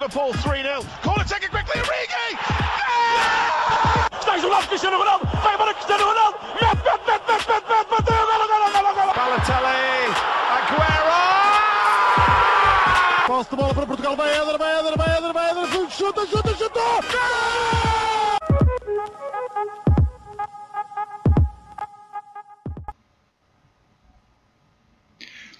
Liverpool 3-0. Corner taken quickly, Origi! Stays on Cristiano Ronaldo!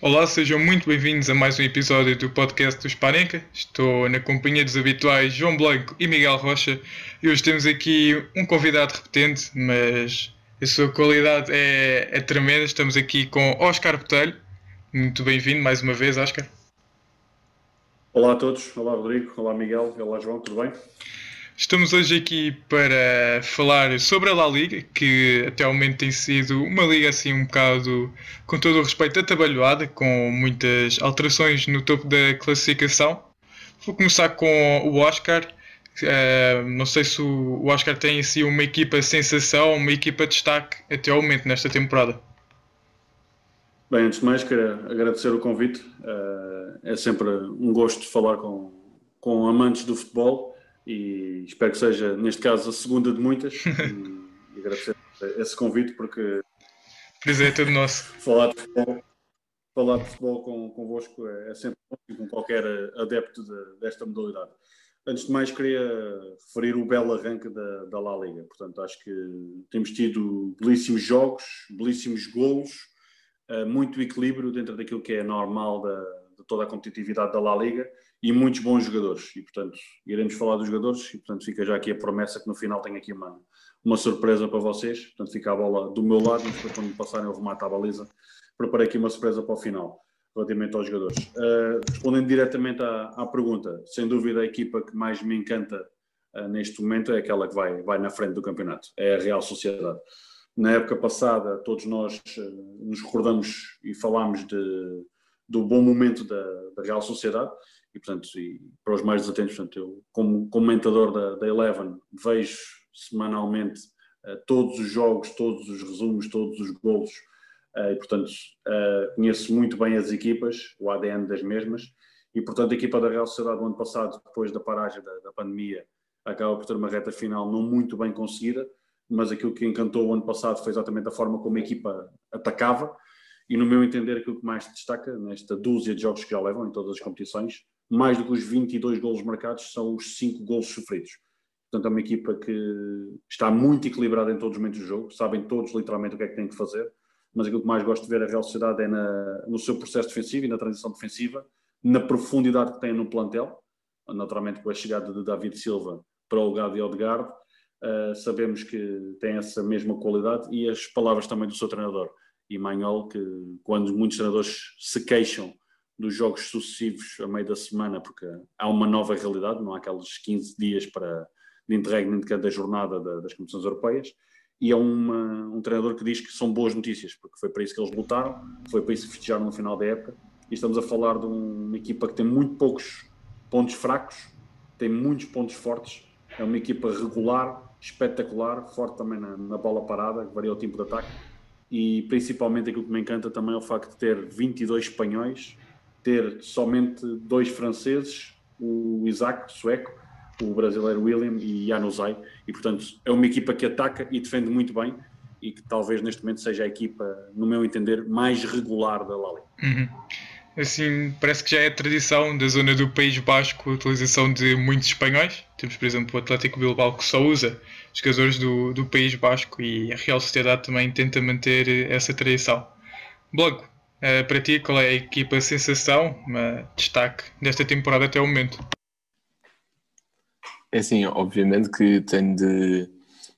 Olá, sejam muito bem-vindos a mais um episódio do podcast do Sparenca. Estou na companhia dos habituais João Blanco e Miguel Rocha e hoje temos aqui um convidado repetente, mas a sua qualidade é, é tremenda. Estamos aqui com Oscar Botelho. Muito bem-vindo mais uma vez, Oscar. Olá a todos, olá Rodrigo, olá Miguel, olá João, tudo bem? Estamos hoje aqui para falar sobre a La Liga, que até ao momento tem sido uma liga assim um bocado, com todo o respeito, atabalhoada, com muitas alterações no topo da classificação. Vou começar com o Oscar. Uh, não sei se o Oscar tem assim uma equipa sensação, uma equipa de destaque até ao momento nesta temporada. Bem, antes de mais, quero agradecer o convite. Uh, é sempre um gosto falar com, com amantes do futebol e espero que seja, neste caso, a segunda de muitas. e, agradecer esse convite, porque. Prazer é todo nosso. Falar de futebol, falar de futebol com, convosco é, é sempre bom, com qualquer adepto de, desta modalidade. Antes de mais, queria referir o belo arranque da, da La Liga. Portanto, acho que temos tido belíssimos jogos, belíssimos golos, eh, muito equilíbrio dentro daquilo que é normal da, de toda a competitividade da La Liga e muitos bons jogadores. E, portanto, iremos falar dos jogadores e, portanto, fica já aqui a promessa que no final tenho aqui uma, uma surpresa para vocês. Portanto, fica a bola do meu lado depois, quando passarem o remate à baliza, preparei aqui uma surpresa para o final, relativamente aos jogadores. Uh, respondendo diretamente à, à, pergunta, sem dúvida a equipa que mais me encanta uh, neste momento é aquela que vai, vai na frente do campeonato, é a Real Sociedade. Na época passada, todos nós uh, nos recordamos e falámos de, do bom momento da, da Real Sociedade e, portanto, e para os mais desatentos, portanto, eu, como comentador da, da Eleven, vejo semanalmente uh, todos os jogos, todos os resumos, todos os golos, uh, e, portanto, uh, conheço muito bem as equipas, o ADN das mesmas, e, portanto, a equipa da Real Sociedade do ano passado, depois da paragem da, da pandemia, acaba por ter uma reta final não muito bem conseguida, mas aquilo que encantou o ano passado foi exatamente a forma como a equipa atacava, e no meu entender aquilo que mais se destaca nesta dúzia de jogos que já levam em todas as competições mais do que os 22 golos marcados, são os 5 golos sofridos. Portanto, é uma equipa que está muito equilibrada em todos os momentos do jogo, sabem todos literalmente o que é que têm que fazer, mas aquilo que mais gosto de ver a Real Sociedade é na, no seu processo defensivo e na transição defensiva, na profundidade que tem no plantel, naturalmente com a chegada de David Silva para o lugar de Odegaard, uh, sabemos que tem essa mesma qualidade e as palavras também do seu treinador, Manhol, que quando muitos treinadores se queixam dos jogos sucessivos a meio da semana, porque há uma nova realidade, não há aqueles 15 dias para, de interregno de cada jornada da, das competições europeias, e é uma, um treinador que diz que são boas notícias, porque foi para isso que eles lutaram, foi para isso que festejaram no final da época, e estamos a falar de uma equipa que tem muito poucos pontos fracos, tem muitos pontos fortes, é uma equipa regular, espetacular, forte também na, na bola parada, que varia o tempo de ataque, e principalmente aquilo que me encanta também é o facto de ter 22 espanhóis, ter somente dois franceses, o Isaac, sueco, o brasileiro William e Januzaj, e portanto é uma equipa que ataca e defende muito bem e que talvez neste momento seja a equipa, no meu entender, mais regular da Lali. Uhum. Assim, parece que já é tradição da zona do País Basco a utilização de muitos espanhóis. Temos, por exemplo, o Atlético Bilbao que só usa jogadores do, do País Basco e a Real Sociedade também tenta manter essa tradição. Blanco, Uh, para ti, qual é a equipa sensação, uh, destaque desta temporada até o momento? É assim, obviamente que tenho de,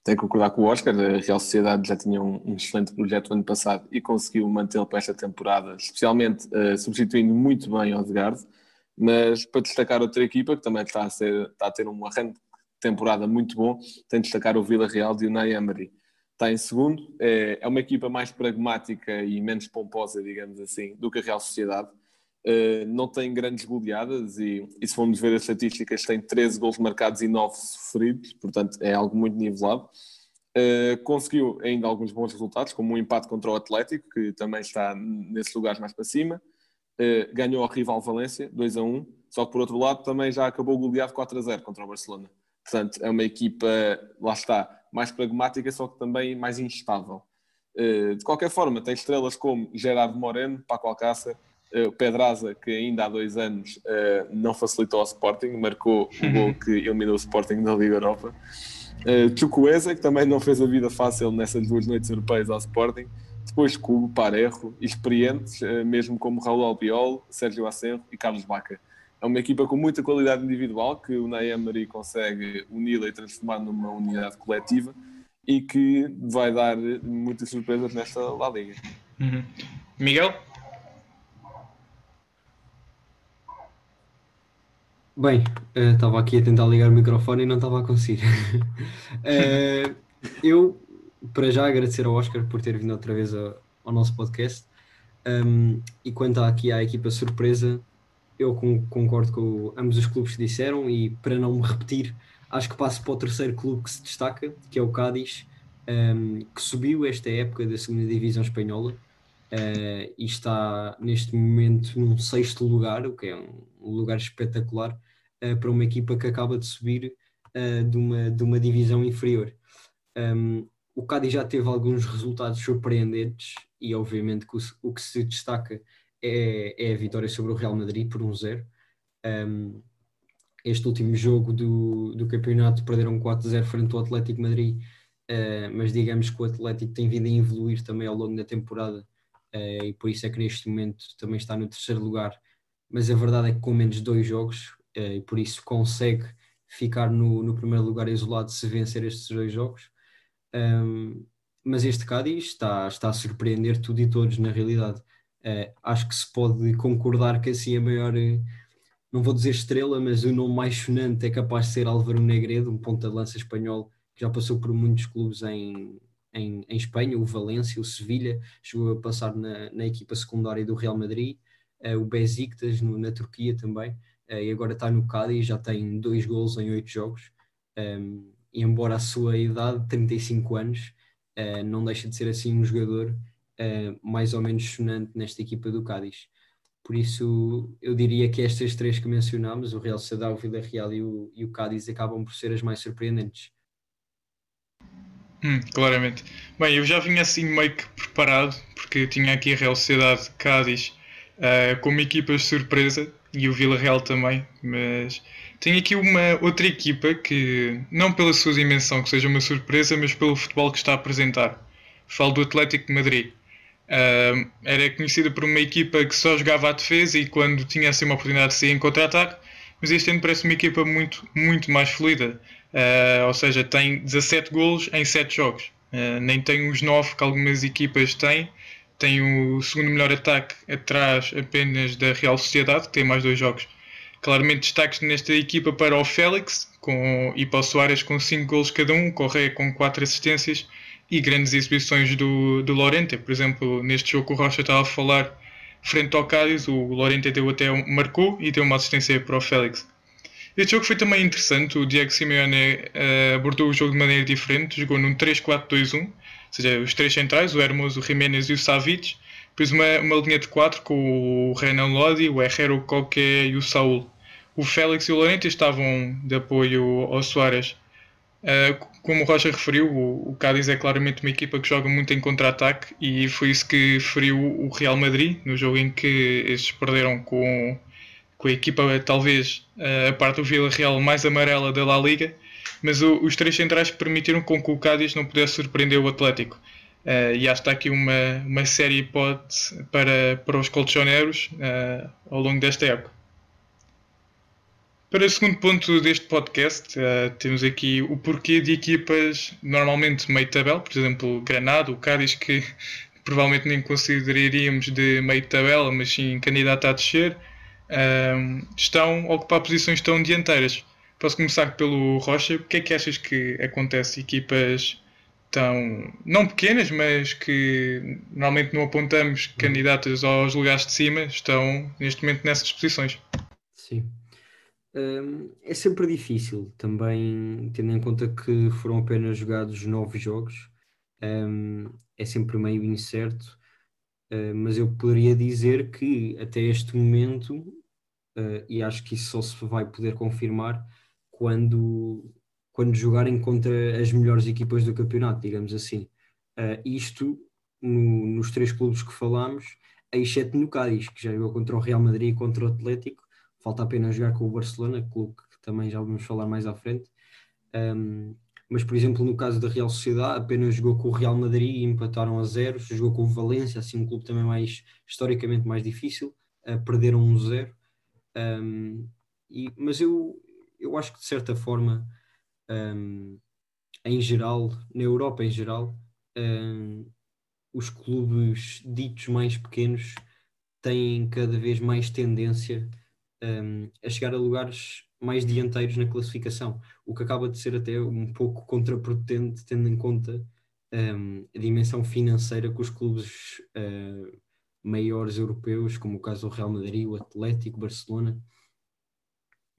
tenho de concordar com o Oscar. A Real Sociedade já tinha um, um excelente projeto ano passado e conseguiu mantê-lo para esta temporada, especialmente uh, substituindo muito bem Odegaard. Mas para destacar outra equipa que também está a, ser, está a ter um arranque temporada muito bom, tenho de destacar o Vila Real de Unai Emery está em segundo. É, é uma equipa mais pragmática e menos pomposa, digamos assim, do que a Real Sociedade. Uh, não tem grandes goleadas e, e, se formos ver as estatísticas, tem 13 gols marcados e 9 sofridos, portanto é algo muito nivelado. Uh, conseguiu ainda alguns bons resultados, como um empate contra o Atlético, que também está nesses lugares mais para cima. uh, ganhou ao rival Valência, 2 a 1, só que por outro lado também já acabou goleado 4 a 0 contra o Barcelona. Portanto, é uma equipa, lá está, mais pragmática, só que também mais instável. Uh, de qualquer forma, tem estrelas como Gerardo Moreno, Paco Alcácer, uh, Pedraza, que ainda há dois anos uh, não facilitou ao Sporting, marcou o gol que eliminou o Sporting da Liga Europa. Chukwueze, que também não fez a vida fácil nessas duas noites europeias ao Sporting. Depois Cubo, Parejo, experientes, mesmo como Raul Albiol, Sérgio Acerro e Carlos Baca. É uma equipa com muita qualidade individual que o Emery consegue uni-la e transformar numa unidade coletiva e que vai dar muitas surpresas nesta La Liga. Uhum. Miguel? Bem, estava uh, aqui a tentar ligar o microfone e não estava a conseguir. uh, eu, para já, agradecer ao Oscar por ter vindo outra vez a, ao nosso podcast. Um, e quanto aqui à equipa surpresa, eu concordo com ambos os clubes que disseram e para não me repetir, acho que passo para o terceiro clube que se destaca, que é o Cádiz, um, que subiu esta época da segunda divisão espanhola uh, e está neste momento num sexto lugar, o que é um lugar espetacular uh, para uma equipa que acaba de subir uh, de, uma, de uma divisão inferior. Um, o Cádiz já teve alguns resultados surpreendentes e obviamente que o, o que se destaca é, é, a vitória sobre o Real Madrid por 1-0. Um, este último jogo do, do campeonato perderam 4-0 frente ao Atlético Madrid, uh, mas digamos que o Atlético tem vindo a evoluir também ao longo da temporada uh, e por isso é que neste momento também está no terceiro lugar. Mas a verdade é que com menos dois jogos, uh, e por isso consegue ficar no, no primeiro lugar isolado se vencer estes dois jogos. Um, mas este Cádiz está, está a surpreender tudo e todos na realidade. Uh, acho que se pode concordar que assim a maior, não vou dizer estrela, mas o nome mais sonante é capaz de ser Álvaro Negredo, um ponta de lança espanhol que já passou por muitos clubes em, em, em Espanha, o Valência, o Sevilha, chegou a passar na, na equipa secundária do Real Madrid, uh, o Besiktas no, na Turquia também, e agora está no Cádiz, já tem dois gols em oito jogos, ehm, e embora a sua idade, 35 anos, não deixa de ser assim um jogador mais ou menos sonante nesta equipa do Cádiz. Por isso, eu diria que estas três que mencionámos, o Real Sociedade, o Vila Real e o, e o Cádiz, acabam por ser as mais surpreendentes. Hum, claramente. Bem, eu já vinha assim meio que preparado, porque tinha aqui a Real Sociedade Cádiz uh, como equipa de surpresa e o Vila Real também, mas tenho aqui uma outra equipa que, não pela sua dimensão que seja uma surpresa, mas pelo futebol que está a apresentar. Falo do Atlético de Madrid. Uh, era conhecida por uma equipa que só jogava à defesa e quando tinha assim uma oportunidade de sair em contra-ataque, mas este ano parece uma equipa muito, muito mais fluida. Uh, ou seja, tem 17 golos em 7 jogos. Uh, nem tem os 9 que algumas equipas têm. Tem o segundo melhor ataque atrás apenas da Real Sociedade, que tem mais dois jogos. Claramente destaques nesta equipa para o Félix com, e para o Soares com 5 golos cada um, Correia com 4 assistências e grandes exibições do, do Lorente. Por exemplo, neste jogo que o Rocha estava a falar frente ao Cádiz, o Lorente deu até marcou e deu uma assistência para o Félix. Este jogo foi também interessante. O Diego Simeone uh, abordou o jogo de maneira diferente. Jogou num 3-4-2-1, ou seja, os três centrais, o Hermoso, o Jiménez e o Savic. Depois uma, uma linha de 4 com o Renan Lodi, o Herrero, o Coque e o Saúl. O Félix e o Lorente estavam de apoio ao Soares. Uh, como o Roger referiu, o, Cádiz é claramente uma equipa que joga muito em contra-ataque e foi isso que feriu o Real Madrid no jogo em que estes perderam com com a equipa talvez a parte do Vila Real mais amarela da La Liga, mas o, os três centrais permitiram com que o Cádiz não pudesse surpreender o Atlético. Uh, e acho que aqui uma, uma série hipótese para, para os colchoneros uh, ao longo desta época. Para o segundo ponto deste podcast, uh, temos aqui o porquê de equipas normalmente meio tabela, por exemplo, Granada, o Cádiz, que provavelmente nem consideraríamos de meio tabela, mas sim candidato a descer, um, estão a ocupar posições tão dianteiras. Posso começar pelo Rocha. O que é que achas que acontece? Equipas tão, não pequenas, mas que normalmente não apontamos candidatas aos lugares de cima, estão neste momento nessas posições. Sim. Um, é sempre difícil, também tendo em conta que foram apenas jogados nove jogos, um, é sempre meio incerto Uh, mas eu poderia dizer que até este momento, uh, e acho que isso só se vai poder confirmar quando, quando jogarem contra as melhores equipas do campeonato, digamos assim. Uh, isto no, nos três clubes que falámos, exceto no Cádiz, que já jogou contra o Real Madrid e contra o Atlético, falta apenas jogar com o Barcelona, clube que também já vamos falar mais à frente. Um, mas, por exemplo, no caso da Real Sociedade, apenas jogou com o Real Madrid e empataram a zeros, jogou com o Valência, assim um clube também mais, historicamente mais difícil, uh, perderam um zero. Um, e, mas eu, eu acho que de certa forma, um, em geral, na Europa em geral, um, os clubes ditos mais pequenos têm cada vez mais tendência a chegar a lugares mais dianteiros na classificação, o que acaba de ser até um pouco contraprodutente, tendo em conta um, a dimensão financeira que os clubes uh, maiores europeus, como o caso do Real Madrid, o Atlético, Barcelona,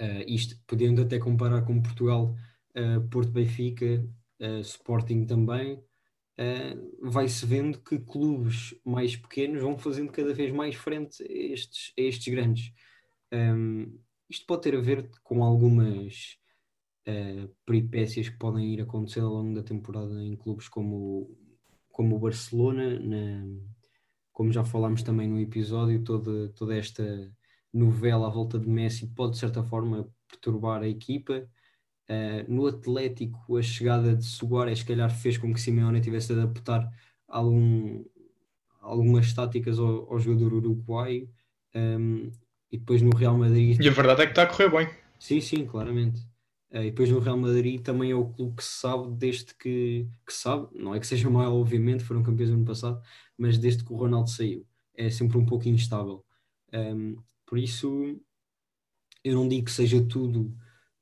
uh, isto podendo até comparar com Portugal, uh, Porto Benfica, Sporting também, vai-se vendo que clubes mais pequenos vão fazendo cada vez mais frente a estes, a estes grandes. Um, isto pode ter a ver com algumas uh, peripécias que podem ir acontecendo ao longo da temporada em clubes como, como o Barcelona, na, como já falámos também no episódio, toda, toda esta novela à volta de Messi pode de certa forma perturbar a equipa. Uh, no Atlético, a chegada de Soares, se calhar, fez com que Simeone tivesse de adaptar algum, algumas táticas ao, ao jogador uruguaio. Um, e depois no Real Madrid. E a verdade é que está a correr bem. Sim, sim, claramente. Uh, e depois no Real Madrid também é o clube que se sabe desde que, que sabe, não é que seja mal, obviamente, foram campeões no ano passado, mas desde que o Ronaldo saiu. É sempre um pouco instável. Um, por isso, eu não digo que seja tudo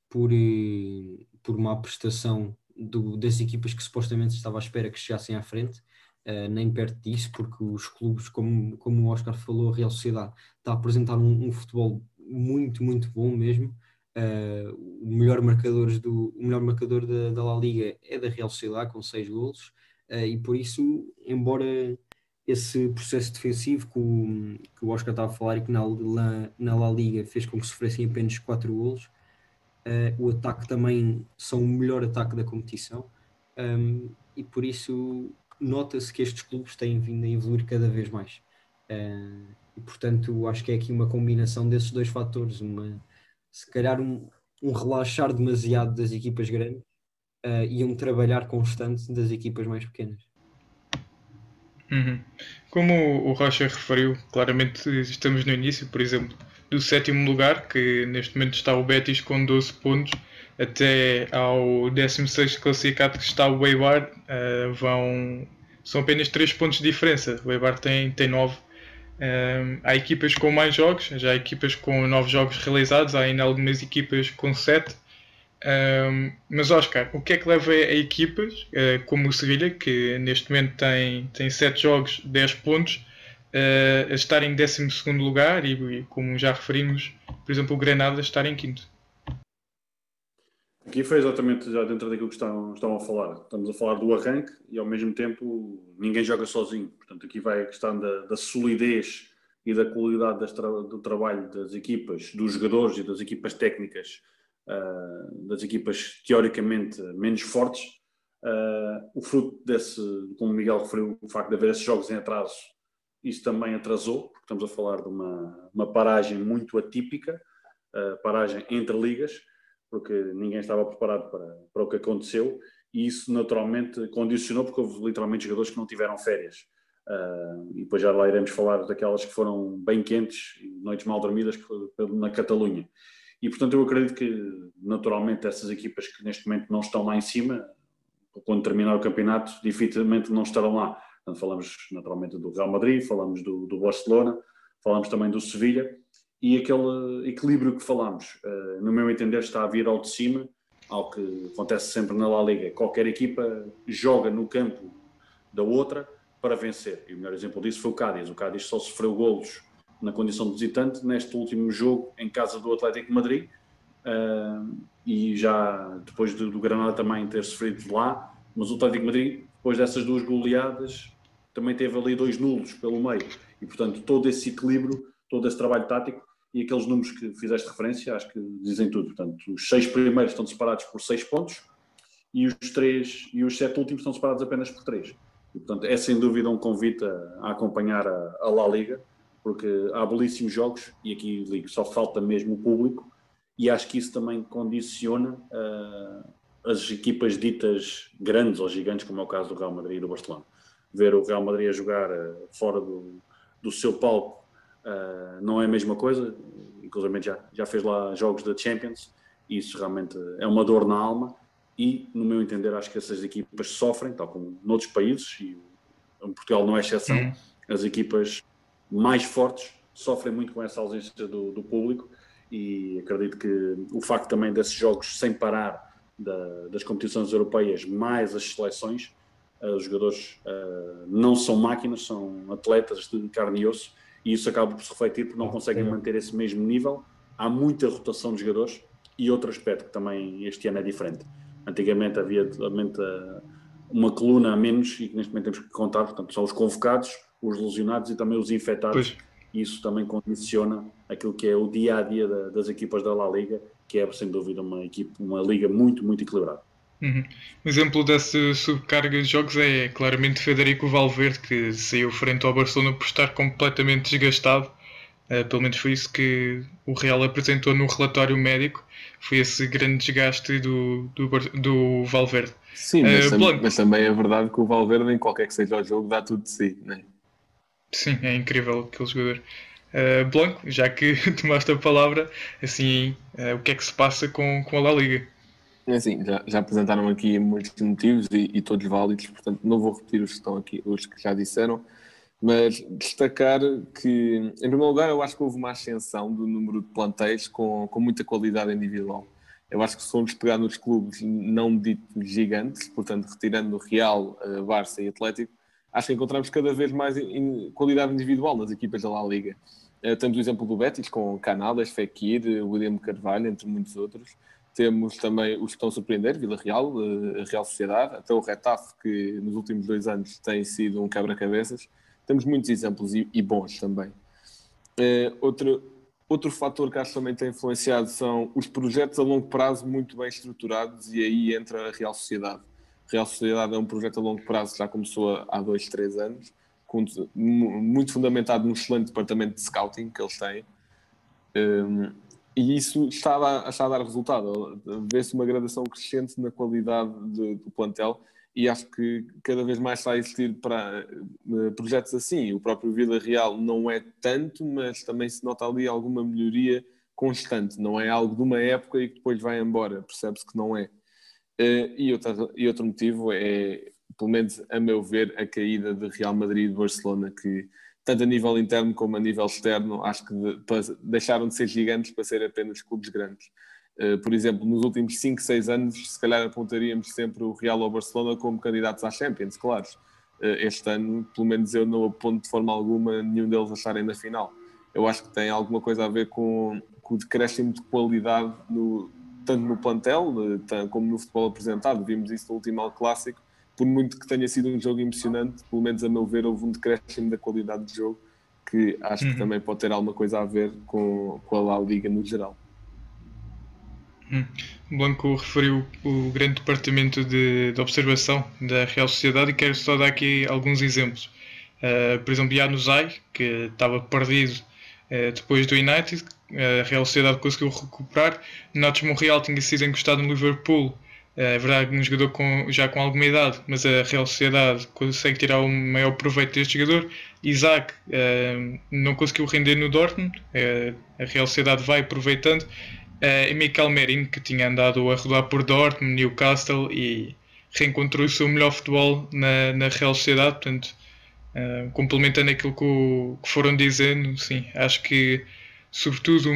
por, eh, por má prestação do, das equipas que supostamente estava à espera que chegassem à frente, uh, nem perto disso, porque os clubes, como, como o Oscar falou, a Real Sociedade está a apresentar um, um futebol muito, muito bom mesmo. Uh, o melhor, marcadores do, o melhor marcador da, da La Liga é da Real Sociedade, com 6 golos, uh, e por isso, embora esse processo defensivo que o, que o Oscar estava a falar e que na, na, na La Liga fez com que sofressem apenas 4 golos, uh, o ataque também são o melhor ataque da competição, um, e por isso nota-se que estes clubes têm vindo a evoluir cada vez mais. Uh, e portanto, acho que é aqui uma combinação desses dois fatores, uma, se calhar um, um relaxar demasiado das equipas grandes uh, e um trabalhar constante das equipas mais pequenas. Uhum. Como o Rocha referiu, claramente estamos no início, por exemplo, do sétimo lugar, que neste momento está o Betis com 12 pontos, até ao 16 classificado que está o Eibar, uh, vão, são apenas 3 pontos de diferença. O Eibar tem, tem 9. Um, eh, há equipas com mais jogos, já há equipas com 9 jogos realizados, há ainda algumas equipas com 7. Um, eh, mas Oscar, o que é que leva a equipas uh, como o Sevilha, que neste momento tem, tem 7 jogos, 10 pontos, uh, a estar em 12 lugar e, e, como já referimos, por exemplo, o Granada estar em 5? Aqui foi exatamente já dentro daquilo que estão, estão a falar. Estamos a falar do arranque e ao mesmo tempo ninguém joga sozinho. Portanto, aqui vai a questão da, da solidez e da qualidade tra do trabalho das equipas, dos jogadores e das equipas técnicas, uh, das equipas teoricamente menos fortes. Uh, o fruto desse, como o Miguel referiu, o facto de haver esses jogos em atraso, isso também atrasou, porque estamos a falar de uma, uma paragem muito atípica, uh, paragem entre ligas porque ninguém estava preparado para, para o que aconteceu e isso naturalmente condicionou porque houve literalmente jogadores que não tiveram férias. Uh, e depois já lá iremos falar daquelas que foram bem quentes noites mal dormidas na Catalunha. E portanto eu acredito que naturalmente essas equipas que neste momento não estão lá em cima, quando terminar o campeonato, dificilmente não estarão lá. Portanto, falamos naturalmente do Real Madrid, falamos do, do Barcelona, falamos também do Sevilha e aquele equilíbrio que falámos, uh, no meu entender, está a vir ao de cima, ao que acontece sempre na La Liga. Qualquer equipa joga no campo da outra para vencer. E o melhor exemplo disso foi o Cádiz. O Cádiz só sofreu golos na condição de visitante neste último jogo em casa do Atlético Madrid. Uh, e já depois do, Granada também ter sofrido lá, mas o Atlético Madrid, depois dessas duas goleadas, também teve ali dois nulos pelo meio. E, portanto, todo esse equilíbrio, todo esse trabalho tático e aqueles números que fizeste referência, acho que dizem tudo. Portanto, os seis primeiros estão separados por seis pontos e os três e os sete últimos estão separados apenas por três. E, portanto, é sem dúvida um convite a, acompanhar a, a La Liga, porque há belíssimos jogos e aqui ligo, só falta mesmo o público e acho que isso também condiciona uh, as equipas ditas grandes ou gigantes, como é o caso do Real Madrid e do Barcelona. Ver o Real Madrid a jogar uh, fora do, do seu palco uh, não é a mesma coisa, inclusive já, já fez lá jogos da Champions, e isso realmente é uma dor na alma, e no meu entender acho que essas equipas sofrem, tal como noutros países, e Portugal não é exceção, as equipas mais fortes sofrem muito com essa ausência do, do público, e acredito que o facto também desses jogos sem parar da, das competições europeias, mais as seleções, uh, os jogadores uh, não são máquinas, são atletas de carne e osso, e isso acaba por se refletir porque não conseguem manter esse mesmo nível. Há muita rotação de jogadores e outro aspecto que também este ano é diferente. Antigamente havia uma coluna a menos e que neste momento temos que contar, portanto, são os convocados, os lesionados e também os infectados. Pois isso também condiciona aquilo que é o dia a dia da, das equipas da La Liga, que é sem dúvida uma equipe, uma liga muito, muito equilibrada. Uhum. Um exemplo dessa subcarga de jogos é claramente Federico Valverde, que saiu frente ao Barcelona por estar completamente desgastado. Uh, pelo menos foi isso que o Real apresentou no relatório médico. Foi esse grande desgaste do, do, do Valverde. Sim, mas, uh, mas, também é verdade que o Valverde, em qualquer que seja o jogo, dá tudo de si. Né? Sim, é incrível aquele jogador. Uh, Blanco, já que tomaste a palavra, assim, o que é que se passa com, com a La Liga? É assim, já, já apresentaram aqui muitos motivos e, e, todos válidos, portanto não vou repetir os que estão aqui, os que já disseram, mas destacar que, em primeiro lugar, eu acho que houve uma ascensão do número de plantéis com, com muita qualidade individual. Eu acho que se formos pegar nos clubes não ditos gigantes, portanto retirando o Real, uh, Barça e Atlético, acho que encontramos cada vez mais em qualidade individual nas equipas da La Liga. Uh, temos o exemplo do Betis com Canales, Fekir, William Carvalho, entre muitos outros. Temos também os que estão a surpreender, Vila Real, uh, Real Sociedade, até o Retaf, que nos últimos dois anos tem sido um quebra-cabeças. Temos muitos exemplos e, e bons também. Uh, outro, outro fator que acho que também tem influenciado são os projetos a longo prazo muito bem estruturados e aí entra a Real Sociedade Real Sociedade é um projeto a longo prazo, já começou há dois, três anos, com, muito fundamentado no excelente departamento de scouting que eles têm. Um, e isso está a, dar, está a dar resultado. Vê-se uma gradação crescente na qualidade de, do plantel e acho que cada vez mais está a existir para uh, projetos assim. O próprio Vila Real não é tanto, mas também se nota ali alguma melhoria constante. Não é algo de uma época e que depois vai embora. Percebe-se que não é. Uh, e, outro, e outro motivo é, pelo menos a meu ver, a caída de Real Madrid e de Barcelona, que tanto a nível interno como a nível externo, acho que de, deixaram de ser gigantes para ser apenas clubes grandes. Uh, por exemplo, nos últimos 5, 6 anos, se calhar apontaríamos sempre o Real ou o Barcelona como candidatos à Champions, claro. Uh, este ano, pelo menos eu não aponto de forma alguma nenhum deles a estarem na final. Eu acho que tem alguma coisa a ver com, com o decréscimo de qualidade no, tanto no plantel como no futebol apresentado. Vimos isso no último clássico. Por muito que tenha sido um jogo emocionante, pelo menos a meu ver, houve um decréscimo da qualidade de jogo que acho uhum. que também pode ter alguma coisa a ver com, com a La Liga no geral. Hum. Blanco referiu o grande departamento de, de, observação da Real Sociedade e quero só dar aqui alguns exemplos. Uh, por exemplo, Januzaj, que estava perdido uh, depois do United, a Real Sociedade conseguiu recuperar. Natos Monreal tinha sido encostado no Liverpool. É verdade, um jogador com, já com alguma idade, mas a Real Sociedade consegue tirar o maior proveito deste jogador. Isaac uh, não conseguiu render no Dortmund, uh, a Real Sociedade vai aproveitando. E Michael Merino, que tinha andado a rodar por Dortmund, Newcastle e reencontrou o seu melhor futebol na, na Real Sociedade. Portanto, complementando aquilo que, o, que foram dizendo, sim, acho que sobretudo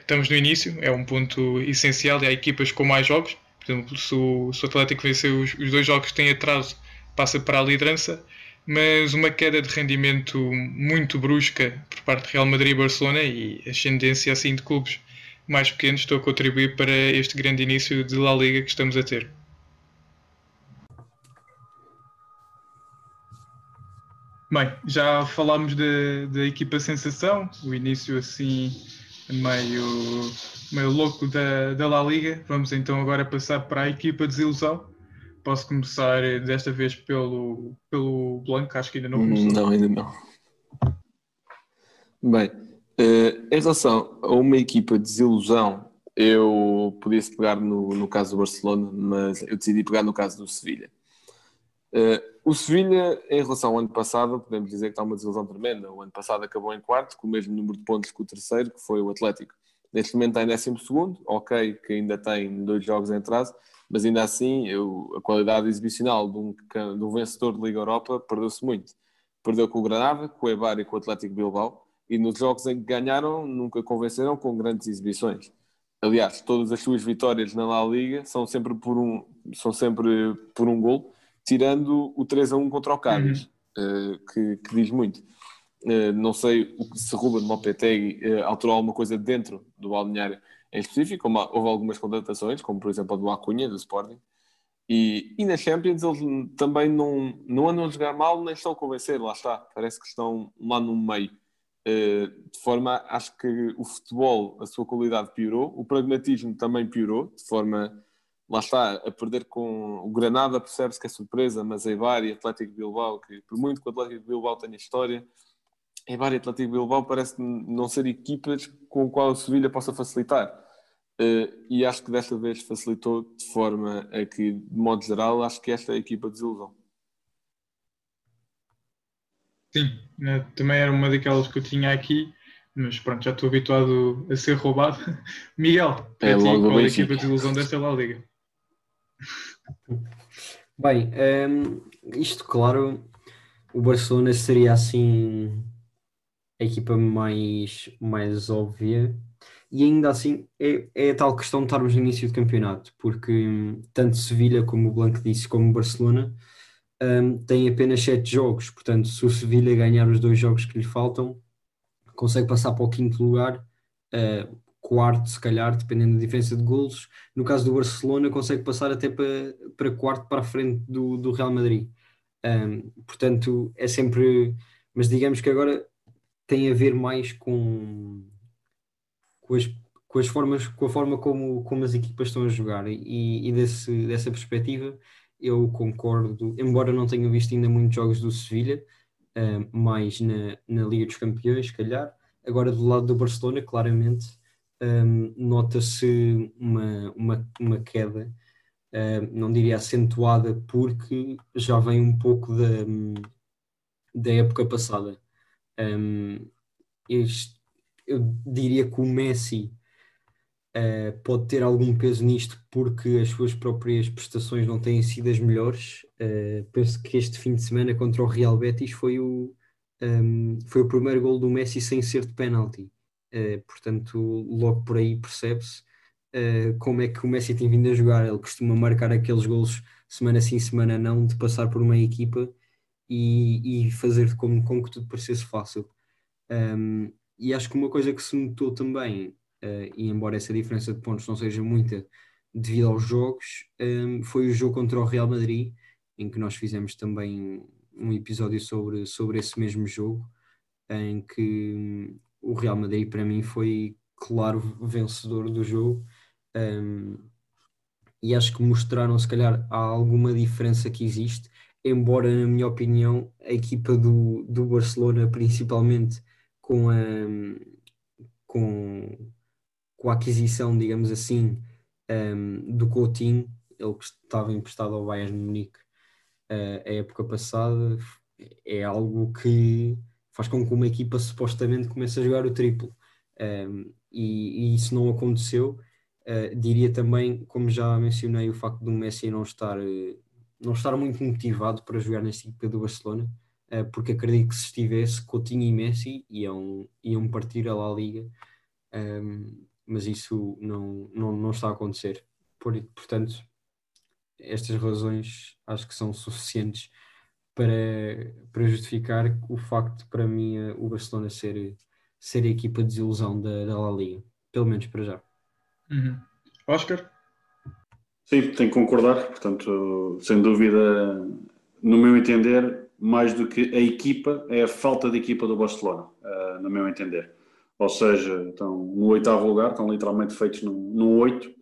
estamos no início, é um ponto essencial e há equipas com mais jogos. Por exemplo, se o, se o Atlético vencer os, os, dois jogos que têm atraso, passa para a liderança, mas uma queda de rendimento muito brusca por parte de Real Madrid e Barcelona e ascendência assim de clubes mais pequenos estão a contribuir para este grande início de La Liga que estamos a ter. Bem, já falámos da, da equipa sensação, o início assim meio, meio louco da, da La Liga. Vamos então agora passar para a equipa desilusão. Posso começar desta vez pelo, pelo Blanco, acho que ainda não começou. Não, ainda não. Bem, uh, em relação a uma equipa de desilusão, eu podia pegar no, no caso do Barcelona, mas eu decidi pegar no caso do Sevilha. Uh, o Sevilha, em relação ao ano passado, podemos dizer que está uma desilusão tremenda. O ano passado acabou em quarto, com o mesmo número de pontos que o terceiro, que foi o Atlético. Neste momento está em décimo segundo, ok, que ainda tem dois jogos em atraso, mas ainda assim eu, a qualidade exibicional de um, de um vencedor de Liga Europa perdeu-se muito. Perdeu com o Granada, com o Eibar e com o Atlético Bilbao, e nos jogos em que ganharam nunca convenceram com grandes exibições. Aliás, todas as suas vitórias na La Liga são sempre por um, são sempre por um gol, tirando o 3 a 1 contra o Cádiz, uhum. uh, que, que, diz muito. Uh, não sei se Ruben Lopetegui uh, alterou alguma coisa dentro do balneário em específico, houve algumas contratações, como por exemplo a do Acunha, do Sporting, e, e na Champions eles também não, não andam a jogar mal, nem estão a convencer, lá está, parece que estão lá no meio. De forma, acho que o futebol, a sua qualidade piorou, o pragmatismo também piorou, de forma, lá está, a perder com o Granada, percebe-se que é surpresa, mas Eibar e Atlético Bilbao, que por muito que o Atlético Bilbao tenha história, Eibar e Atlético Bilbao parece não ser equipas com o qual o Sevilha possa facilitar. Uh, e acho que desta vez facilitou de forma a que, de modo geral, acho que esta é a equipa de desilusão. Sim, né, também era uma daquelas que eu tinha aqui, mas pronto, já estou habituado a ser roubado. Miguel, para é ti, qual é a equipa de desilusão desta La Liga? Bem, um, ehm, isto claro, o Barcelona seria assim a equipa mais, mais óbvia. E ainda assim é, é a tal questão de estarmos no início de campeonato, porque hum, tanto Sevilha, como o Blanco disse, como o Barcelona um, têm apenas sete jogos, portanto, se o Sevilha ganhar os dois jogos que lhe faltam, consegue passar para o quinto lugar, uh, quarto, se calhar, dependendo da diferença de golos. No caso do Barcelona, consegue passar até para, para quarto para a frente do, do Real Madrid. Um, portanto, é sempre. Mas digamos que agora tem a ver mais com com as, com as formas, com a forma como, como as equipas estão a jogar e, e desse, dessa perspectiva eu concordo, embora não tenha visto ainda muitos jogos do Sevilha, mais na, na Liga dos Campeões, se calhar, agora do lado do Barcelona, claramente um, nota-se uma, uma, uma queda, não diria acentuada, porque já vem um pouco da, da época passada. Este, eu diria que o Messi uh, pode ter algum peso nisto porque as suas próprias prestações não têm sido as melhores. Uh, penso que este fim de semana contra o Real Betis foi o, um, foi o primeiro gol do Messi sem ser de penalti. Uh, portanto, logo por aí percebe-se como é que o Messi tem vindo a jogar. Ele costuma marcar aqueles gols semana sim, semana não, de passar por uma equipa e, e fazer com, com que tudo parecesse fácil. Um, e acho que uma coisa que se notou também, uh, e embora essa diferença de pontos não seja muita devido aos jogos, um, foi o jogo contra o Real Madrid, em que nós fizemos também um episódio sobre, sobre esse mesmo jogo, em que o Real Madrid para mim foi claro vencedor do jogo. Um, e acho que mostraram, se calhar, há alguma diferença que existe, embora, na minha opinião, a equipa do, do Barcelona, principalmente, com a, com, com a aquisição, digamos assim, um, do Coutinho, ele que estava emprestado ao Bayern Munique uh, a época passada, é algo que faz com que uma equipa supostamente comece a jogar o triplo. Um, e, e, isso não aconteceu. Uh, diria também, como já mencionei, o facto do Messi não estar, não estar muito motivado para jogar nesta equipa do Barcelona. Eh, porque acredito que se estivesse Coutinho e Messi iam, iam partir a La Liga, um, mas isso não, não, não está a acontecer. Por, portanto, estas razões acho que são suficientes para, para justificar o facto para mim eh, o Barcelona ser, ser a equipa de desilusão da, da La Liga, pelo menos para já. Uhum. Oscar? Sim, tenho que concordar, portanto, sem dúvida, no meu entender, mais do que a equipa, é a falta de equipa do Barcelona, uh, no meu entender. Ou seja, estão no oitavo lugar, estão literalmente feitos no, no oito,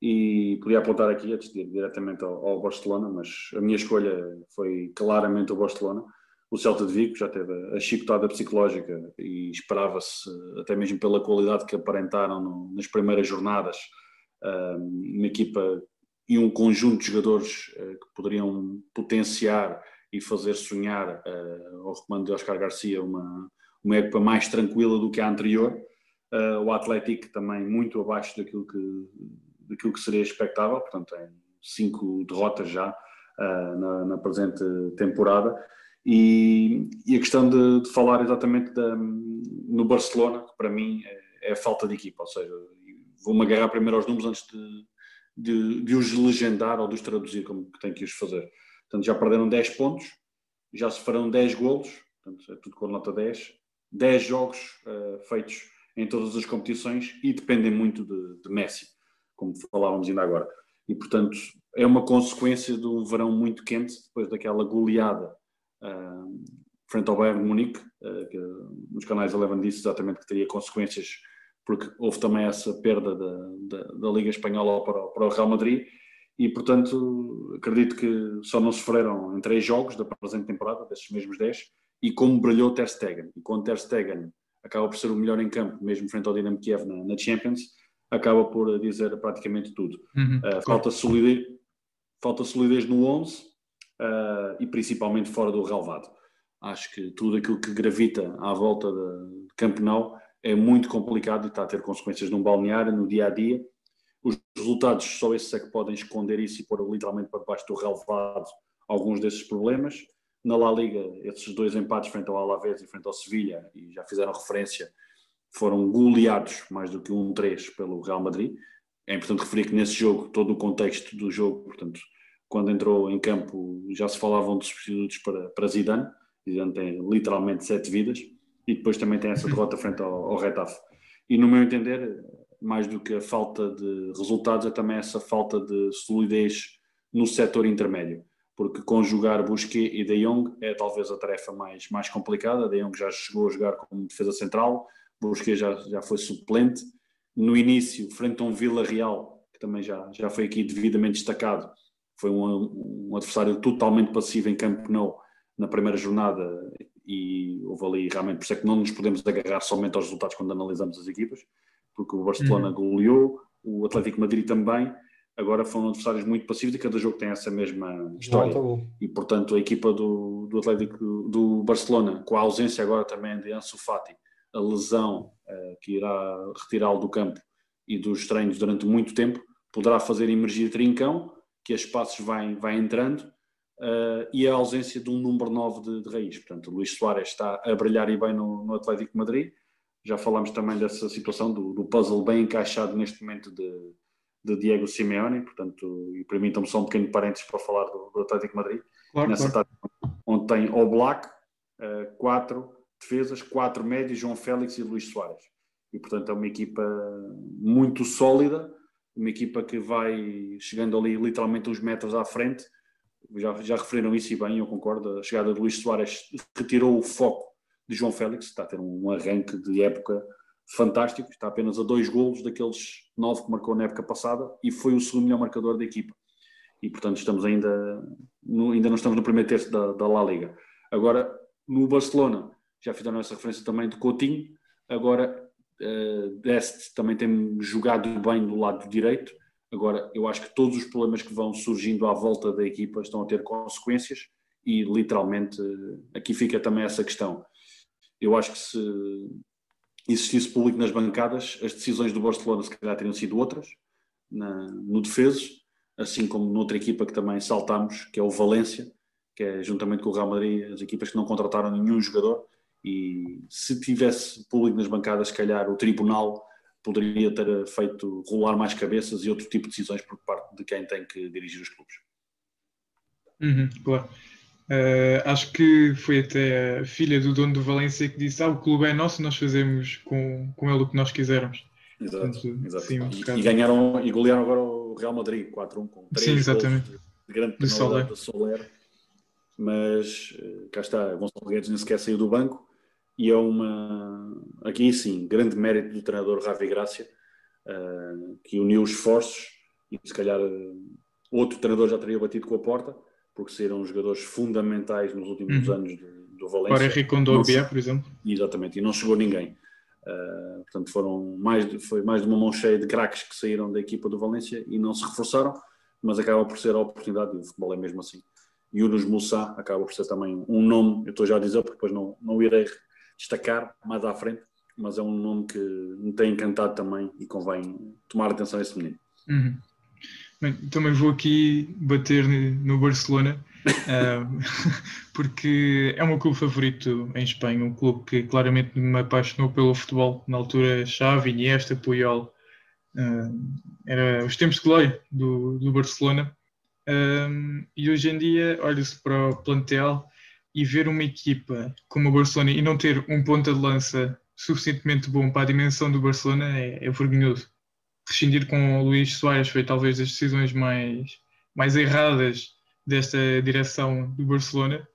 e podia apontar aqui a decidir diretamente ao, ao, Barcelona, mas a minha escolha foi claramente o Barcelona. O Celta de Vigo já teve a chicotada psicológica e esperava-se, até mesmo pela qualidade que aparentaram no, nas primeiras jornadas, uh, uma equipa e um conjunto de jogadores uh, que poderiam potenciar e fazer sonhar uh, ao recomando de Oscar Garcia uma, uma época mais tranquila do que a anterior. Uh, o Atlético também muito abaixo daquilo que, daquilo que seria expectável, portanto tem cinco derrotas já uh, na, na, presente temporada. E, e a questão de, de, falar exatamente da, no Barcelona, que para mim é, é, falta de equipa, ou seja, vou-me agarrar primeiro aos números antes de, de, de os legendar ou de os traduzir como que tenho que os fazer. Portanto, já perderam 10 pontos, já se farão 10 golos, portanto, é tudo com nota 10, 10 jogos uh, feitos em todas as competições e dependem muito de, de, Messi, como falávamos ainda agora. E, portanto, é uma consequência de um verão muito quente, depois daquela goleada uh, frente ao Bayern Munique, uh, que nos canais Eleven disse exatamente que teria consequências, porque houve também essa perda da, da, da Liga Espanhola para, para o Real Madrid, e portanto acredito que só não sofreram em três jogos da presente temporada, desses mesmos dez, e como brilhou Ter Stegen, e quando Ter Stegen acaba por ser o melhor em campo, mesmo frente ao Dinamo Kiev na, na Champions, acaba por dizer praticamente tudo. Uhum. Uh, falta, solidez, falta solidez no 11 uh, eh, e principalmente fora do relevado. Acho que tudo aquilo que gravita à volta de, de Camp Nou é muito complicado e está a ter consequências num balneário, no dia a dia, os resultados, só esses é que podem esconder isso e pôr literalmente para debaixo do relevado alguns desses problemas. Na La Liga, esses dois empates frente ao Alavés e frente ao Sevilha, e já fizeram referência, foram goleados mais do que um 3 pelo Real Madrid. É importante referir que nesse jogo, todo o contexto do jogo, portanto, quando entrou em campo, já se falavam de substitutos para, para Zidane. Zidane tem literalmente sete vidas. E depois também tem essa derrota frente ao, ao Retafe. E no meu entender, mais do que a falta de resultados, é também essa falta de solidez no setor intermédio, porque conjugar Busquets e De Jong é talvez a tarefa mais, mais complicada. De Jong já chegou a jogar como defesa central, Busquets já, já foi suplente. No início, frente a um Vila Real, que também já, já foi aqui devidamente destacado, foi um, um adversário totalmente passivo em Campo Nou na primeira jornada e houve ali realmente, por isso é que não nos podemos agarrar somente aos resultados quando analisamos as equipas, porque o Barcelona uhum. goleou, o Atlético Madrid também. Agora foram adversários muito passivos e cada jogo tem essa mesma história. E portanto a equipa do, do Atlético do Barcelona, com a ausência agora também de Ansu Fati, a lesão uh, que irá retirá-lo do campo e dos treinos durante muito tempo, poderá fazer emergir Trincão, que a espaços vai, vai entrando, uh, e a ausência de um número 9 de, de raiz. Portanto, o Luís Soares está a brilhar e bem no, no Atlético Madrid, já falámos também dessa situação do, do puzzle bem encaixado neste momento de, de Diego Simeone, portanto, e permitam-me só um pequeno parênteses para falar do, do Atlético Madrid, claro, nessa claro. tática onde tem o Black, uh, quatro defesas, quatro médios, João Félix e Luís Soares. E, portanto, é uma equipa muito sólida, uma equipa que vai chegando ali literalmente uns metros à frente. Já, já referiram isso e bem, eu concordo. A chegada de Luís Soares retirou o foco de João Félix, está a ter um arranque de época fantástico, está apenas a dois golos daqueles nove que marcou na época passada e foi o segundo melhor marcador da equipa. E portanto estamos ainda, no, ainda não estamos no primeiro terço da, da La Liga. Agora, no Barcelona, já fizeram essa referência também de Coutinho, agora uh, Dest também tem jogado bem do lado direito, agora eu acho que todos os problemas que vão surgindo à volta da equipa estão a ter consequências e literalmente aqui fica também essa questão. Eu acho que se existisse público nas bancadas, as decisões do Barcelona se calhar teriam sido outras, na, no defeso, assim como noutra equipa que também saltamos, que é o Valência, que é juntamente com o Real Madrid, as equipas que não contrataram nenhum jogador. E se tivesse público nas bancadas, se calhar o tribunal poderia ter feito rolar mais cabeças e outro tipo de decisões por parte de quem tem que dirigir os clubes. Uhum, claro. Uh, acho que foi até a filha do dono do Valência que disse: Ah, o clube é nosso, nós fazemos com, com ele o que nós quisermos. Exato, Portanto, exato. Sim, e, e, ganharam e golearam agora o Real Madrid 4-1 com 3 sim, exatamente. de grande penalidade do Soler. mas uh, cá está, Gonçalo Guedes nem sequer saiu do banco e é uma, aqui sim, grande mérito do treinador Ravi Grácia, uh, que uniu os esforços e se calhar outro treinador já teria batido com a porta, porque saíram jogadores fundamentais nos últimos uhum. anos do, do Valência. Para Henrique Condobia, por exemplo. Exatamente, e não chegou ninguém. Uh, portanto, foram mais de, foi mais de uma mão cheia de craques que saíram da equipa do Valência e não se reforçaram, mas acaba por ser a oportunidade, e o futebol é mesmo assim. Yunus Moussa acaba por ser também um nome, eu estou já a dizer, porque depois não, não irei destacar mais à frente, mas é um nome que me tem encantado também e convém tomar atenção a esse menino. Uhum. Bem, também vou aqui bater no Barcelona, porque é o meu clube favorito em Espanha, um clube que claramente me apaixonou pelo futebol. Na altura, Xavi, Iniesta, Puyol, uh, era os tempos de glória do, do Barcelona. Uh, e hoje em dia, olha-se para o plantel e ver uma equipa como o Barcelona e não ter um ponta de lança suficientemente bom para a dimensão do Barcelona é, é vergonhoso rescindir com o Luís Soares foi talvez das decisões mais, mais erradas desta direção do Barcelona,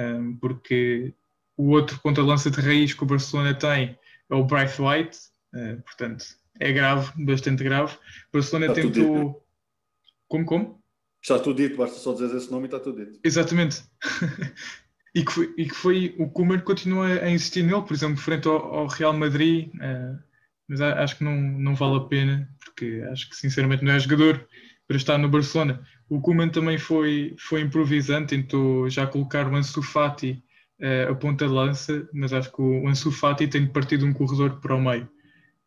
um, porque o outro ponta-lança de raiz que o Barcelona tem é o Bryce White, uh, portanto é grave, bastante grave. O Barcelona está tentou. Como, como? Está tudo dito, basta só dizer esse nome e está tudo dito. Exatamente. e, que foi, e que foi o Koeman continua a insistir nele, por exemplo, frente ao, ao Real Madrid. Uh, mas acho que não, não vale a pena, porque acho que sinceramente não é jogador para estar no Barcelona. O Koeman também foi, foi improvisante, tentou já colocar o Ansu Fati uh, a ponta de lança, mas acho que o Ansu Fati tem partido um corredor para o meio.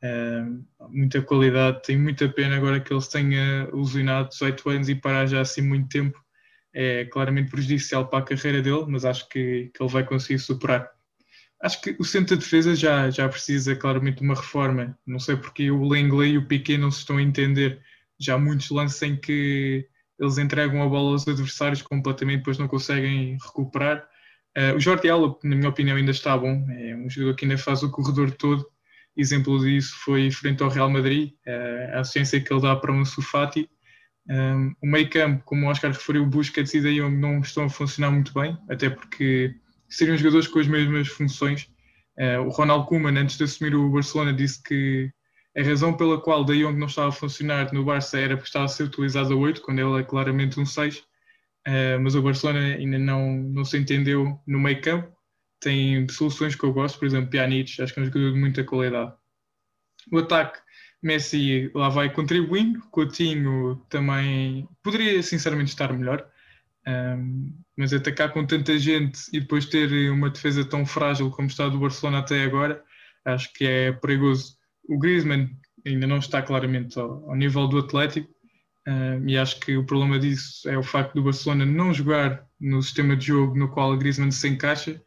Uh, muita qualidade, tem muita pena agora que ele tenha ilusionado 18 anos e parar já assim muito tempo. É claramente prejudicial para a carreira dele, mas acho que, que ele vai conseguir superar. Acho que o centro de defesa já, já precisa claramente de uma reforma. Não sei porque o Lenglet e o Piquet não se estão a entender. Já há muitos lances em que eles entregam a bola aos adversários completamente, depois não conseguem recuperar. Uh, o Jordi Alba, na minha opinião, ainda está bom. É um jogador que ainda faz o corredor todo. Exemplo disso foi frente ao Real Madrid, uh, a assistência que ele dá para um Sufati. Um, o meio campo, como o Oscar referiu, e De Jong não estão a funcionar muito bem, até porque seriam jogadores com as mesmas funções. Uh, o Ronald Koeman, antes de assumir o Barcelona, disse que a razão pela qual De Jong não estava a funcionar no Barça era porque estava a ser utilizado a 8, quando ele é claramente um 6. Uh, eh, mas o Barcelona ainda não, não se entendeu no meio campo. Tem soluções que eu gosto, por exemplo, Pjanic, acho que é um jogador de muita qualidade. O ataque, Messi lá vai contribuindo, Coutinho também poderia sinceramente estar melhor. Um, mas atacar com tanta gente e depois ter uma defesa tão frágil como está do Barcelona até agora, acho que é perigoso. O Griezmann ainda não está claramente ao, ao nível do Atlético um, e acho que o problema disso é o facto do Barcelona não jogar no sistema de jogo no qual o Griezmann se encaixa,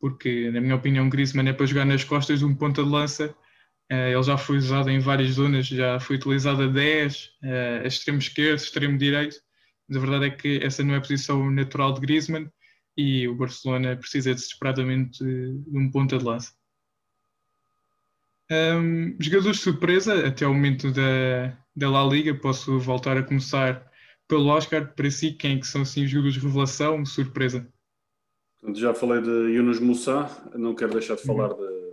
porque na minha opinião Griezmann é para jogar nas costas de um ponta de lança ele já foi usado em várias zonas, já foi utilizado a 10, uh, a extremo esquerdo, extremo direito, mas a verdade é que essa não é a posição natural de Griezmann e o Barcelona precisa desesperadamente de um ponta de lança. Um, jogadores de surpresa, até o momento da, da La Liga, posso voltar a começar pelo Oscar. Para si, quem é que são assim, os jogadores de revelação, surpresa? Já falei de Yunus Moussa, não quero deixar de falar de.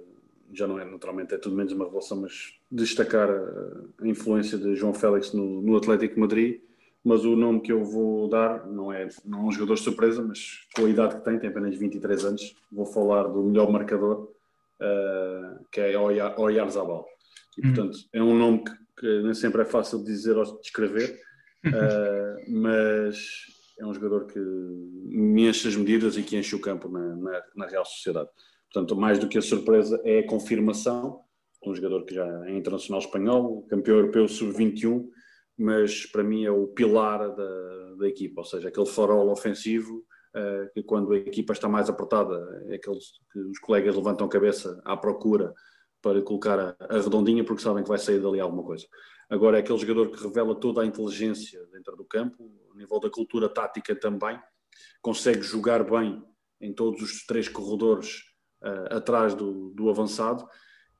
Já não é, naturalmente, é tudo menos uma revelação, mas destacar a, a influência de João Félix no, no Atlético Madrid mas o nome que eu vou dar não é, não é um jogador de surpresa, mas com a idade que tem, tem apenas 23 anos, vou falar do melhor marcador, uh, que é Oyar Zabal. E, uhum. portanto, é um nome que, que, nem sempre é fácil de dizer ou de escrever, uh, mas é um jogador que me enche as medidas e que enche o campo na, na, na Real Sociedade. Portanto, mais do que a surpresa, é a confirmação um jogador que já é internacional espanhol, campeão europeu sub-21, mas para mim é o pilar da, da equipa, ou seja, aquele farol ofensivo uh, que quando a equipa está mais apertada é aquele que os colegas levantam a cabeça à procura para colocar a, a, redondinha porque sabem que vai sair dali alguma coisa. Agora é aquele jogador que revela toda a inteligência dentro do campo, a nível da cultura tática também, consegue jogar bem em todos os três corredores uh, atrás do, do avançado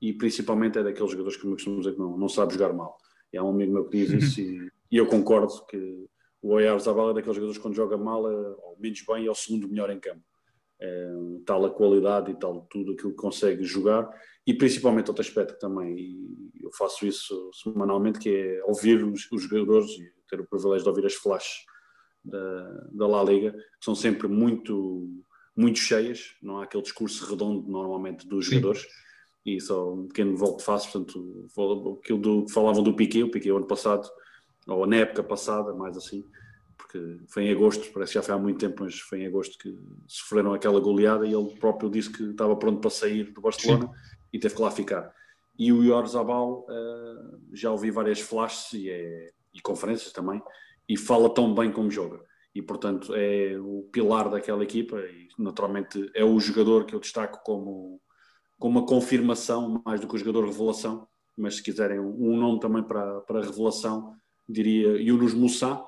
e principalmente é daqueles jogadores que dizer que não, não sabe jogar mal. É um amigo meu que diz isso e, e, eu concordo que o Oyarzabal é daqueles jogadores que quando joga mal, é, ou menos bem, é o segundo melhor em campo. É, tal a qualidade e tal tudo aquilo que consegue jogar e principalmente outro aspecto também e eu faço isso semanalmente que é ouvir os, os jogadores e ter o privilégio de ouvir as flashes da, da La Liga que são sempre muito muito cheias, não há aquele discurso redondo normalmente dos Sim. jogadores e só um pequeno volto faço, portanto aquilo do, que falavam do Piquet, o Piquet ano passado ou na época passada, mais assim porque foi em agosto, parece que já foi há muito tempo, mas foi em agosto que sofreram aquela goleada e ele próprio disse que estava pronto para sair do Barcelona Sim. e teve que lá ficar. E o Yorzabal, uh, já ouvi várias flashes e, é, e conferências também, e fala tão bem como joga. E, portanto, é o pilar daquela equipa e, naturalmente, é o jogador que eu destaco como, como uma confirmação, mais do que o jogador revelação. Mas, se quiserem um, um nome também para, para revelação, diria Yunus Moussa,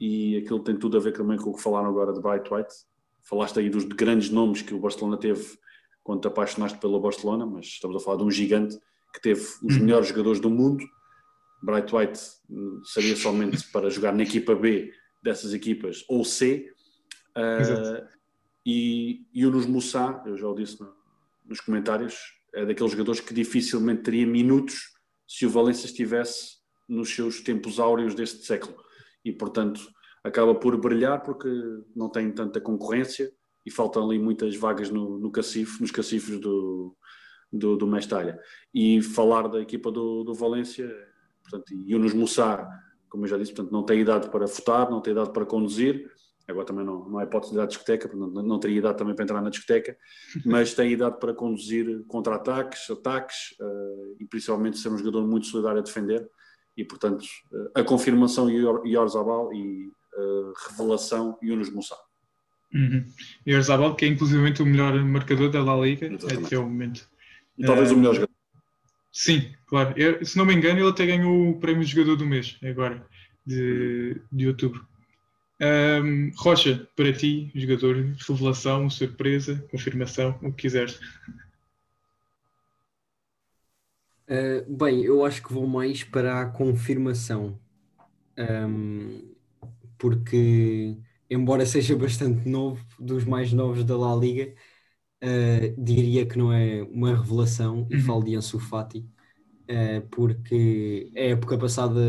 e aquilo tem tudo a ver também com o que falaram agora de Bright White. Falaste aí dos grandes nomes que o Barcelona teve quando te apaixonaste pelo Barcelona, mas estamos a falar de um gigante que teve os uhum. melhores jogadores do mundo. Bright White hum, seria somente para jogar na equipa B dessas equipas ou C. Uh, e Yunus Moussa, eu já o disse no, nos comentários, é daqueles jogadores que dificilmente teria minutos se o Valência estivesse nos seus tempos áureos deste século e, portanto, acaba por brilhar porque não tem tanta concorrência e faltam ali muitas vagas no, no cacife, nos cacifes do, do, do Mestalha. E falar da equipa do, do Valência, portanto, e Yunus Moussa, como eu já disse, portanto, não tem idade para votar, não tem idade para conduzir, agora também não, não é hipótese de ir à discoteca, portanto, não, não teria idade também para entrar na discoteca, mas tem idade para conduzir contra-ataques, ataques, uh, e principalmente ser um jogador muito solidário a defender, e, portanto, eh, a confirmação e a eh, revelação Yunus Moussa. Uhum. Yorzabal, que é inclusivamente o melhor marcador da La Liga Exatamente. até o momento. E talvez uh, o melhor jogador. Sim, claro. Eu, se não me engano, ele até ganhou o prémio de jogador do mês, agora, de, de outubro. Um, Rocha, para ti, jogador, revelação, surpresa, confirmação, o que quiseres. Uh, bem, eu acho que vou mais para a confirmação, um, porque, embora seja bastante novo, dos mais novos da La Liga, uh, diria que não é uma revelação, e uhum. falo de Ansu Fati, uh, porque a época passada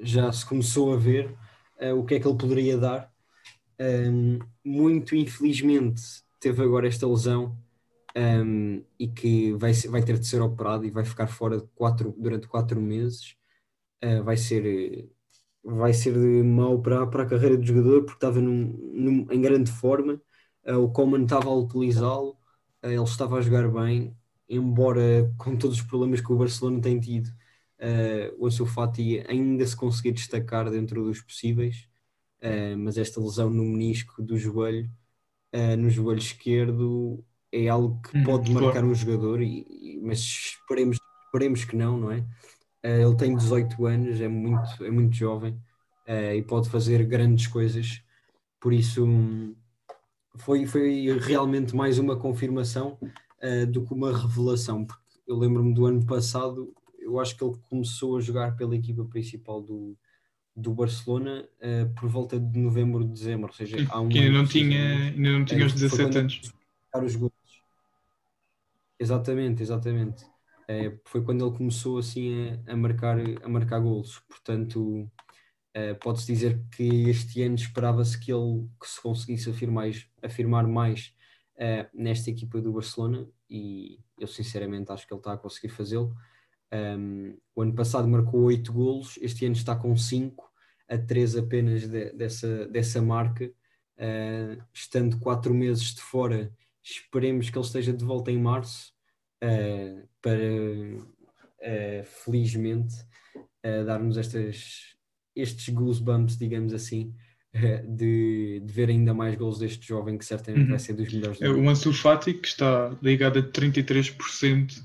já se começou a ver o que é que ele poderia dar. Um, muito infelizmente teve agora esta lesão um, e que vai, vai ter de ser operado e vai ficar fora quatro, durante quatro meses. Uh, vai ser vai ser mau para, para a carreira do jogador porque estava num, num, em grande forma. Uh, o Coman estava a utilizá-lo, uh, ele estava a jogar bem, embora com todos os problemas que o Barcelona tem tido, o Ansu Fati ainda se conseguir destacar dentro dos possíveis. mas esta lesão no menisco do joelho, no joelho esquerdo, é algo que hum, pode marcar claro. um jogador, e, mas esperemos, esperemos que não, não é? Ele tem 18 anos, é muito, é muito jovem e pode fazer grandes coisas, por isso um, foi, foi realmente mais uma confirmação uh, do que uma revelação, porque eu lembro-me do ano passado, eu acho que ele começou a jogar pela equipa principal do, do Barcelona por volta de novembro, dezembro, ou seja, há um que ainda não tinha, ainda não tinha os 17 anos. Os Exatamente, exatamente. É, foi quando ele começou assim a, a, marcar, a marcar golos. Portanto, pode-se dizer que este ano esperava-se que ele que se conseguisse afirmar afirmar mais é, nesta equipa do Barcelona e eu sinceramente acho que ele está a conseguir fazê-lo. Um, o ano passado marcou 8 golos, este ano está com 5, a 3 apenas de, dessa, dessa marca, uh, estando 4 meses de fora Esperemos que ele esteja de volta em março uh, para, uh, felizmente, dar-nos estas, estes goosebumps, digamos assim, de, de, ver ainda mais gols deste jovem que certamente uhum. vai ser dos melhores. Do é, o Ansu Fati, que está ligado a 33%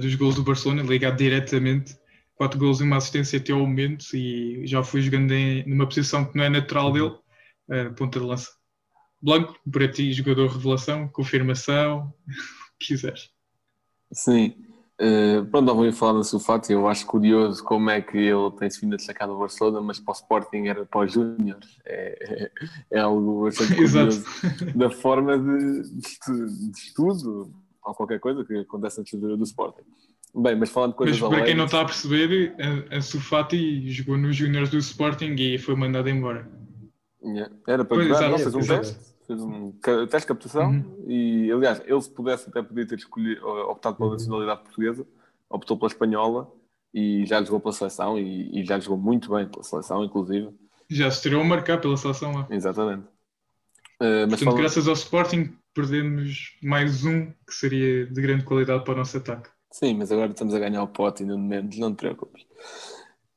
dos gols do Barcelona, ligado diretamente 4 gols e uma assistência até ao momento e já foi jogando em, numa posição que não é natural dele, ponta de lança. Blanco, para ti, jogador revelação, confirmação, o que quiseres. Sim, Uh, pronto, não vou falar no Sulfato, eu acho curioso como é que ele tem-se vindo a destacar no Barcelona, mas para o Sporting era para os Júniores. É, é, é, algo bastante curioso da forma de, de, de, estudo ou qualquer coisa que acontece na estrutura do Sporting. Bem, mas falando de coisas Mas para quem não está a perceber, a, a Sulfati jogou nos Júniores do Sporting e foi mandado embora. Yeah. Era para pois, jogar, fez um teste fez um teste de captação uhum. e, aliás, ele se pudesse até podia ter escolhido, optado pela nacionalidade portuguesa, optou pela espanhola e já jogou pela seleção e, e já jogou muito bem pela seleção, inclusive. Já se tirou a marcar pela seleção lá. Exatamente. Uh, mas Portanto, falando... graças ao Sporting, perdemos mais um que seria de grande qualidade para o nosso ataque. Sim, mas agora estamos a ganhar o pote e momento, não te preocupes.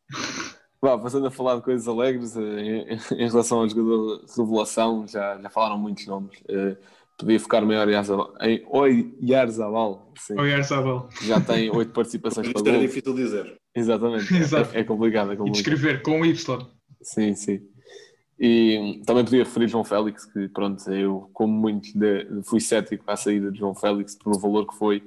Vá, passando a falar de coisas alegres, eh, em, em relação ao jogador revelação, já, já falaram muitos nomes. Uh, podia focar maior em Oyarzabal. Oyarzabal. Já tem oito participações para gol. é difícil dizer. Exatamente. Exato. É, é, complicado, é complicado. E descrever com Y. Sim, sim. E também podia referir João Félix, que pronto, eu, como muitos, fui cético à saída de João Félix por o valor que foi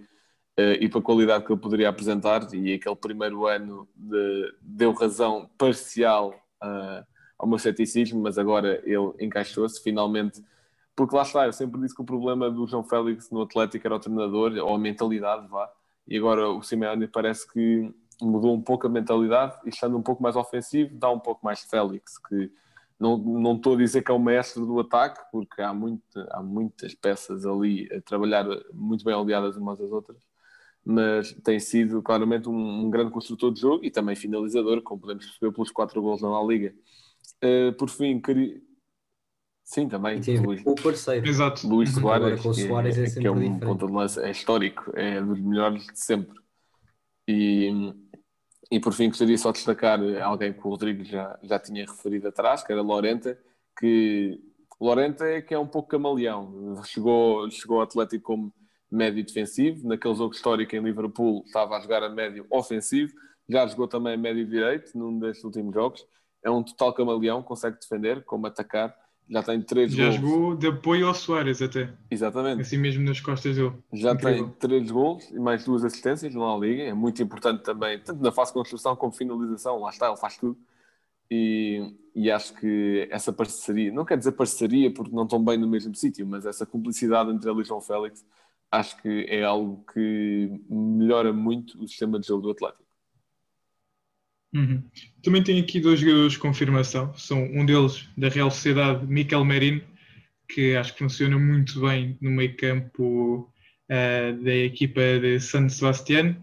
e para a qualidade que ele poderia apresentar, e aquele primeiro ano de, deu razão parcial uh, ao meu ceticismo, mas agora ele encaixou-se finalmente. Porque lá está, eu sempre disse que o problema do João Félix no Atlético era o treinador, ou a mentalidade, vá, e agora o Simeone parece que mudou um pouco a mentalidade e estando um pouco mais ofensivo, dá um pouco mais Félix, que não, não estou a dizer que é o mestre do ataque, porque há, muito, há muitas peças ali a trabalhar muito bem aliadas umas às outras, mas tem sido claramente um, um, grande construtor de jogo e também finalizador, como podemos perceber pelos quatro gols na La Liga. Uh, por fim, queria... Sim, também. Luís, o parceiro. Exato. Luís Soares, com o Soares é, é, que é um diferente. ponto de lança é histórico, é dos melhores de sempre. E, e por fim, gostaria só de destacar alguém que o Rodrigo já, já tinha referido atrás, que era Lorenta, que Lorenta é que é um pouco camaleão. Chegou, chegou ao Atlético como médio defensivo. Naquele jogo histórico em Liverpool estava a jogar a médio ofensivo. Já jogou também a médio direito num destes últimos jogos. É um total camaleão, consegue defender, como atacar. Já tem três Já gols. jogou de apoio ao Soares até. Exatamente. Assim mesmo nas costas dele. Já Incrível. tem três gols e mais duas assistências na Liga. É muito importante também, tanto na fase de construção como finalização. Lá está, ele faz tudo. E, e, acho que essa parceria, não quer dizer parceria porque não estão bem no mesmo sítio, mas essa cumplicidade entre ele e João Félix acho que é algo que melhora muito o sistema de jogo do Atlético. Uhum. Também tenho aqui dois jogadores de confirmação. São um deles da Real Sociedade, Miquel Merino, que acho que funciona muito bem no meio campo uh, da equipa de San Sebastián.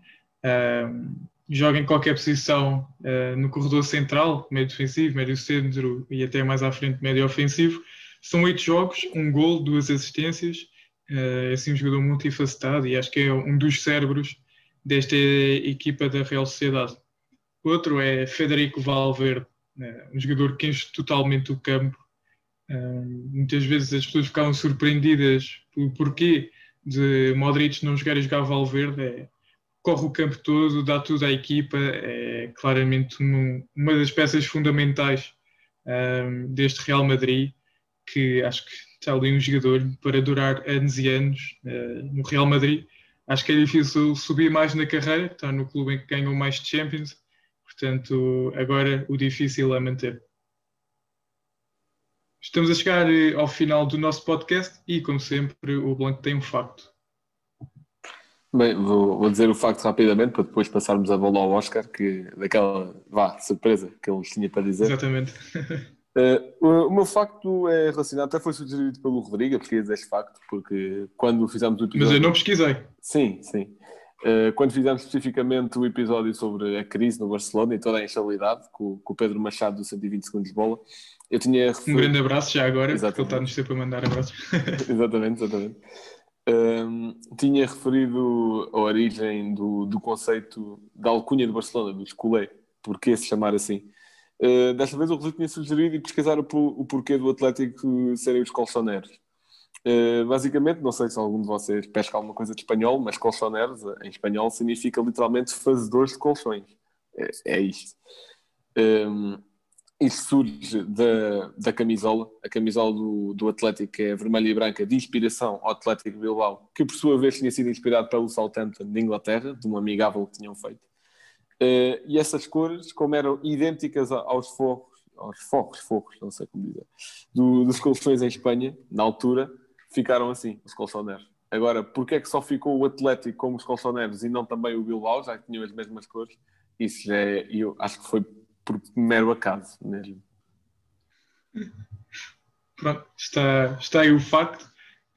Uh, joga em qualquer posição uh, no corredor central, meio defensivo, médio centro e até mais à frente, médio ofensivo. São oito jogos, um gol, duas assistências é assim um jogador multifacetado e acho que é um dos cérebros desta equipa da Real Sociedade. Outro é Federico Valverde, né, um jogador que enche totalmente o campo. muitas vezes as pessoas ficavam surpreendidas pelo porquê de Modric não jogar e jogar Valverde. É, corre o campo todo, dá tudo à equipa, é claramente uma das peças fundamentais deste Real Madrid, que acho que está ali um jogador para durar anos e anos uh, no Real Madrid. Acho que é difícil subir mais na carreira, está no clube em que ganham mais Champions, portanto, agora o difícil é manter. Estamos a chegar eh, ao final do nosso podcast e, como sempre, o Blanco tem um facto. Bem, vou, vou, dizer o facto rapidamente para depois passarmos a bola ao Oscar, que daquela vá, surpresa que ele tinha para dizer. Exatamente. Uh, o, meu facto é relacionado, até foi sugerido pelo Rodrigo, eu pesquisei este facto, porque quando fizemos o episódio. Mas eu não pesquisei. Sim, sim. Uh, quando fizemos especificamente o episódio sobre a crise no Barcelona e toda a instabilidade, com, com o Pedro Machado do 120 segundos de bola, eu tinha. Referido... Um grande abraço já agora, exatamente. porque ele está-nos sempre a mandar abraços. exatamente, exatamente. Um, tinha referido a origem do, do conceito da alcunha de Barcelona, do escolé, porque se chamar assim. Uh, desta vez o Rodrigo tinha sugerido e pesquisar o, o, porquê do Atlético serem os colchoneros. Uh, basicamente, não sei se algum de vocês pesca alguma coisa de espanhol, mas colchoneros em espanhol significa literalmente fazedores de colchões. É, é isto. Um, ehm, Isso surge da, da camisola, a camisola do, do Atlético, é vermelha e branca, de inspiração ao Atlético Bilbao, que por sua vez tinha sido inspirado pelo Southampton de Inglaterra, de uma amigável que tinham feito. Uh, e essas cores, como eram idênticas aos fogos, aos fogos, fogos, não sei como dizer, do, dos colchões em Espanha, na altura, ficaram assim, os colchoneros. Agora, porque é que só ficou o Atlético como os colchoneros e não também o Bilbao, já que tinham as mesmas cores? Isso já é, eu acho que foi por mero acaso mesmo. Pronto, está, está aí o facto.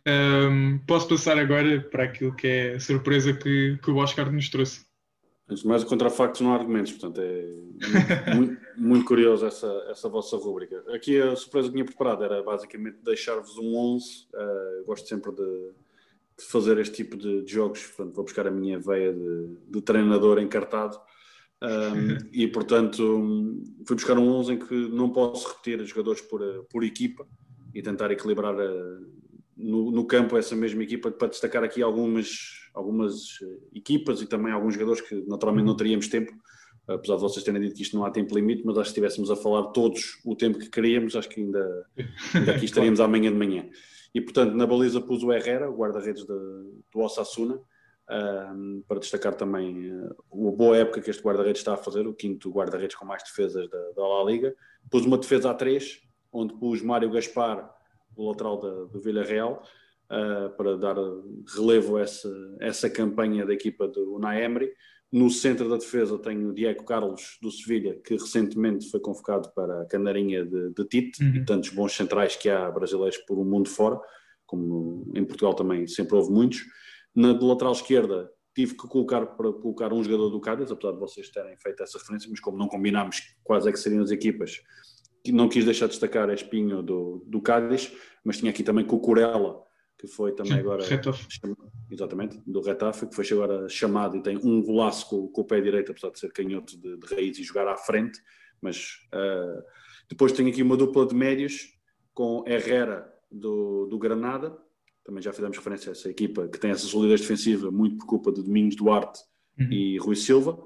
Um, posso passar agora para aquilo que é a surpresa que, que o Oscar nos trouxe. Mais, contra factos não há argumentos, portanto é muito, muito curioso essa, essa vossa rúbrica. Aqui a surpresa que tinha preparado era basicamente deixar-vos um 11. Uh, gosto sempre de, de, fazer este tipo de, de, jogos, portanto vou buscar a minha veia de, de treinador encartado um, e, portanto, fui buscar um 11 em que não posso repetir jogadores por, por equipa e tentar equilibrar a, no, no, campo essa mesma equipa para destacar aqui algumas, algumas equipas e também alguns jogadores que naturalmente não teríamos tempo, apesar de vocês terem dito que isto não há tempo limite, mas acho que se estivéssemos a falar todos o tempo que queríamos, acho que ainda, ainda aqui estaríamos amanhã de manhã. E portanto, na baliza pus o Herrera, o guarda-redes do Osasuna, um, para destacar também uh, a boa época que este guarda-redes está a fazer, o quinto guarda-redes com mais defesas da, da La Liga. Pus uma defesa a três, onde pus Mário Gaspar, o lateral da, do Villarreal, uh, para dar relevo a essa, essa campanha da equipa do Unai Emery. No centro da defesa tenho o Diego Carlos do Sevilha, que recentemente foi convocado para a canarinha de, de Tite, uhum. e tantos bons centrais que há brasileiros por um mundo fora, como em Portugal também sempre houve muitos. Na de lateral esquerda tive que colocar para colocar um jogador do Cádiz, apesar de vocês terem feito essa referência, mas como não combinámos quais é que seriam as equipas, não quis deixar de destacar a Espinho do, do Cádiz, mas tinha aqui também Cucurella, que foi também agora chamado, exatamente, do Retafe, que foi agora chamado e tem um golaço com, com o pé direito, apesar de ser canhoto de, de raiz e jogar à frente, mas uh, depois tenho aqui uma dupla de médios com Herrera do, do Granada, também já fizemos referência a essa equipa que tem essa solidez defensiva muito por culpa de Domingos Duarte uhum. e Rui Silva.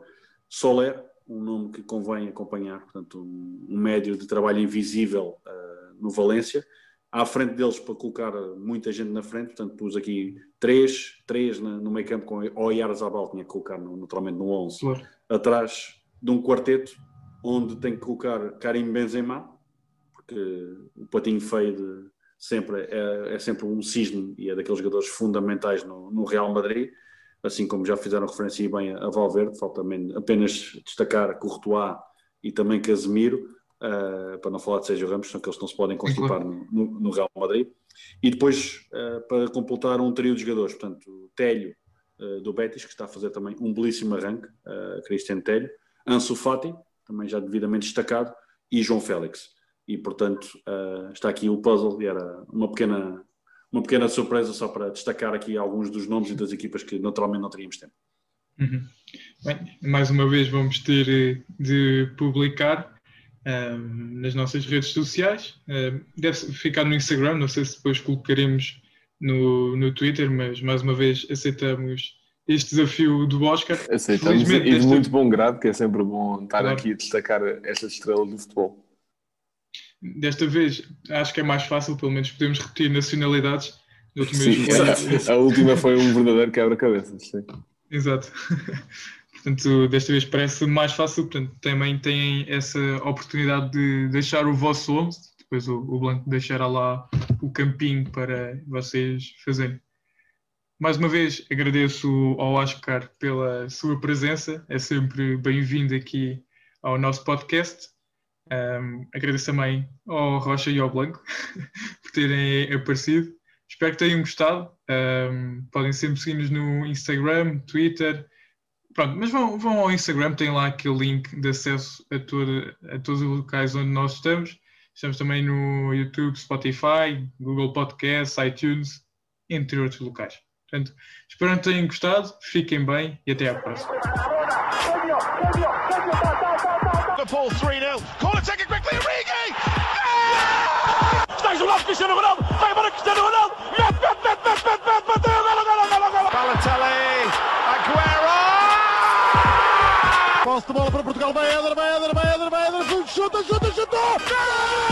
Soler, um nome que convém acompanhar, portanto, um, um médio de trabalho invisível uh, no Valência. À frente deles para colocar muita gente na frente, portanto, pus aqui três, três na, no meio campo com Oyar Zabal, tinha que colocar no, naturalmente no 11. Claro. Atrás de um quarteto onde tem que colocar Karim Benzema, porque o patinho feio de, sempre é, é, sempre um cisne e é daqueles jogadores fundamentais no, no, Real Madrid, assim como já fizeram referência bem a, Valverde, falta apenas destacar Courtois e também Casemiro, uh, para não falar de Sérgio Ramos, são que não se podem constipar no, no, no Real Madrid, e depois uh, para completar um trio de jogadores, portanto, Telho uh, do Betis, que está a fazer também um belíssimo arranque, Cristiano Telho, Ansu Fati, também já devidamente destacado, e João Félix. E portanto está aqui o puzzle e era uma pequena, uma pequena surpresa só para destacar aqui alguns dos nomes e das equipas que naturalmente não teríamos tempo. Uhum. Bem, mais uma vez vamos ter eh, de publicar um, ehm, nas nossas redes sociais. Uh, deve ficar no Instagram, não sei se depois colocaremos no, no Twitter, mas mais uma vez aceitamos este desafio do Oscar. Aceitamos e de muito bom grado, que é sempre bom estar claro. aqui a destacar estas estrelas do futebol. Desta vez acho que é mais fácil, pelo menos podemos repetir nacionalidades. Sim, a, a última foi um verdadeiro quebra-cabeças. Exato. Portanto, desta vez parece mais fácil, portanto, também têm essa oportunidade de deixar o vosso 11, depois o, o Blanco deixará lá o campinho para vocês fazerem. Mais uma vez agradeço ao Oscar pela sua presença, é sempre bem-vindo aqui ao nosso podcast um, agradeço também ao Rocha e ao Blanco por terem aparecido. Espero que tenham gostado. Um, podem sempre seguir-nos no Instagram, Twitter. Pronto, mas vão, vão ao Instagram, tem lá aquele link de acesso a, toda, a todos os locais onde nós estamos. Estamos também no YouTube, Spotify, Google Podcasts, iTunes, entre outros locais. Portanto, espero que tenham gostado, fiquem bem e até à próxima. Love Cristiano Ronaldo, vai embora Cristiano Ronaldo, mete, mete, mete, mete, mete, mete, bateu, golo, golo, golo, golo. Balotelli, Aguero! Posse de bola para Portugal, vai Eder, vai Eder, vai Eder, vai Eder, chuta, chuta, chutou! Gol!